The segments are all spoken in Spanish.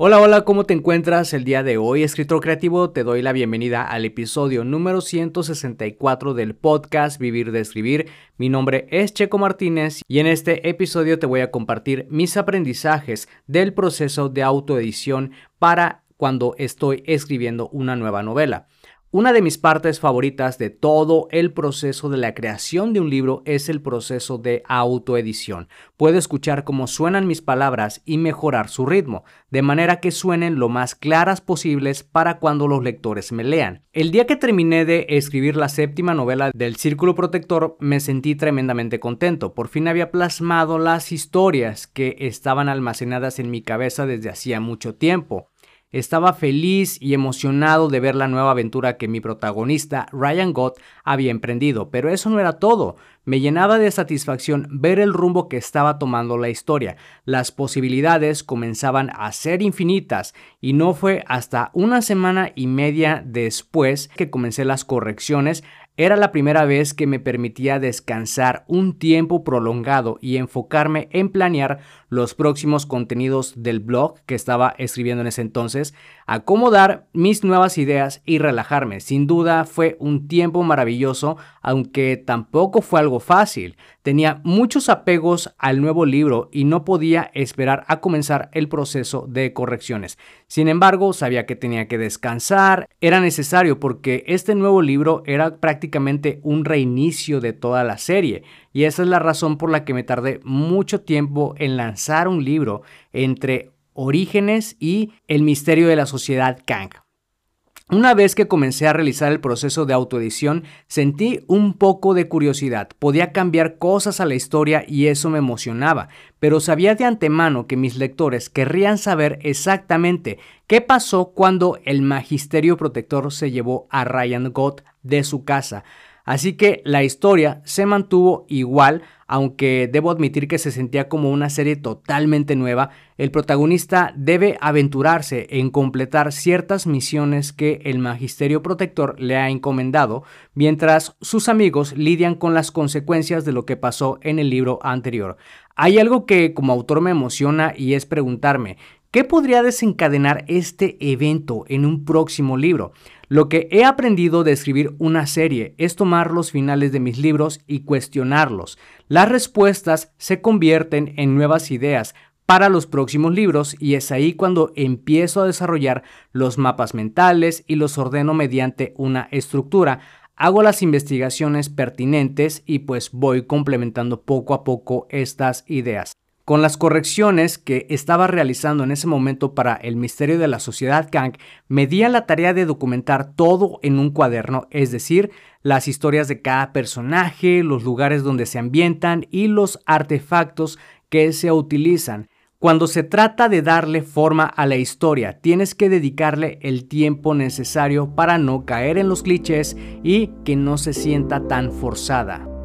Hola, hola, ¿cómo te encuentras el día de hoy? Escritor creativo, te doy la bienvenida al episodio número 164 del podcast Vivir de Escribir. Mi nombre es Checo Martínez y en este episodio te voy a compartir mis aprendizajes del proceso de autoedición para cuando estoy escribiendo una nueva novela. Una de mis partes favoritas de todo el proceso de la creación de un libro es el proceso de autoedición. Puedo escuchar cómo suenan mis palabras y mejorar su ritmo, de manera que suenen lo más claras posibles para cuando los lectores me lean. El día que terminé de escribir la séptima novela del Círculo Protector me sentí tremendamente contento. Por fin había plasmado las historias que estaban almacenadas en mi cabeza desde hacía mucho tiempo. Estaba feliz y emocionado de ver la nueva aventura que mi protagonista, Ryan Gott, había emprendido, pero eso no era todo. Me llenaba de satisfacción ver el rumbo que estaba tomando la historia. Las posibilidades comenzaban a ser infinitas y no fue hasta una semana y media después que comencé las correcciones era la primera vez que me permitía descansar un tiempo prolongado y enfocarme en planear los próximos contenidos del blog que estaba escribiendo en ese entonces, acomodar mis nuevas ideas y relajarme. Sin duda fue un tiempo maravilloso, aunque tampoco fue algo fácil. Tenía muchos apegos al nuevo libro y no podía esperar a comenzar el proceso de correcciones. Sin embargo, sabía que tenía que descansar, era necesario porque este nuevo libro era prácticamente un reinicio de toda la serie y esa es la razón por la que me tardé mucho tiempo en lanzar un libro entre Orígenes y El misterio de la sociedad Kang. Una vez que comencé a realizar el proceso de autoedición, sentí un poco de curiosidad. Podía cambiar cosas a la historia y eso me emocionaba, pero sabía de antemano que mis lectores querrían saber exactamente qué pasó cuando el Magisterio Protector se llevó a Ryan Gott de su casa. Así que la historia se mantuvo igual, aunque debo admitir que se sentía como una serie totalmente nueva. El protagonista debe aventurarse en completar ciertas misiones que el Magisterio Protector le ha encomendado, mientras sus amigos lidian con las consecuencias de lo que pasó en el libro anterior. Hay algo que como autor me emociona y es preguntarme, ¿Qué podría desencadenar este evento en un próximo libro? Lo que he aprendido de escribir una serie es tomar los finales de mis libros y cuestionarlos. Las respuestas se convierten en nuevas ideas para los próximos libros y es ahí cuando empiezo a desarrollar los mapas mentales y los ordeno mediante una estructura. Hago las investigaciones pertinentes y pues voy complementando poco a poco estas ideas. Con las correcciones que estaba realizando en ese momento para el misterio de la sociedad Kang, me di a la tarea de documentar todo en un cuaderno, es decir, las historias de cada personaje, los lugares donde se ambientan y los artefactos que se utilizan. Cuando se trata de darle forma a la historia, tienes que dedicarle el tiempo necesario para no caer en los clichés y que no se sienta tan forzada.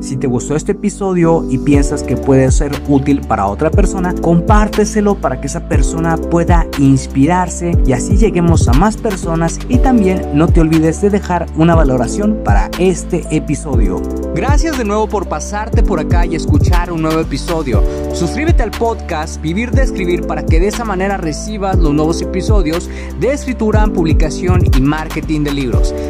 Si te gustó este episodio y piensas que puede ser útil para otra persona, compárteselo para que esa persona pueda inspirarse y así lleguemos a más personas y también no te olvides de dejar una valoración para este episodio. Gracias de nuevo por pasarte por acá y escuchar un nuevo episodio. Suscríbete al podcast Vivir de Escribir para que de esa manera recibas los nuevos episodios de escritura, publicación y marketing de libros.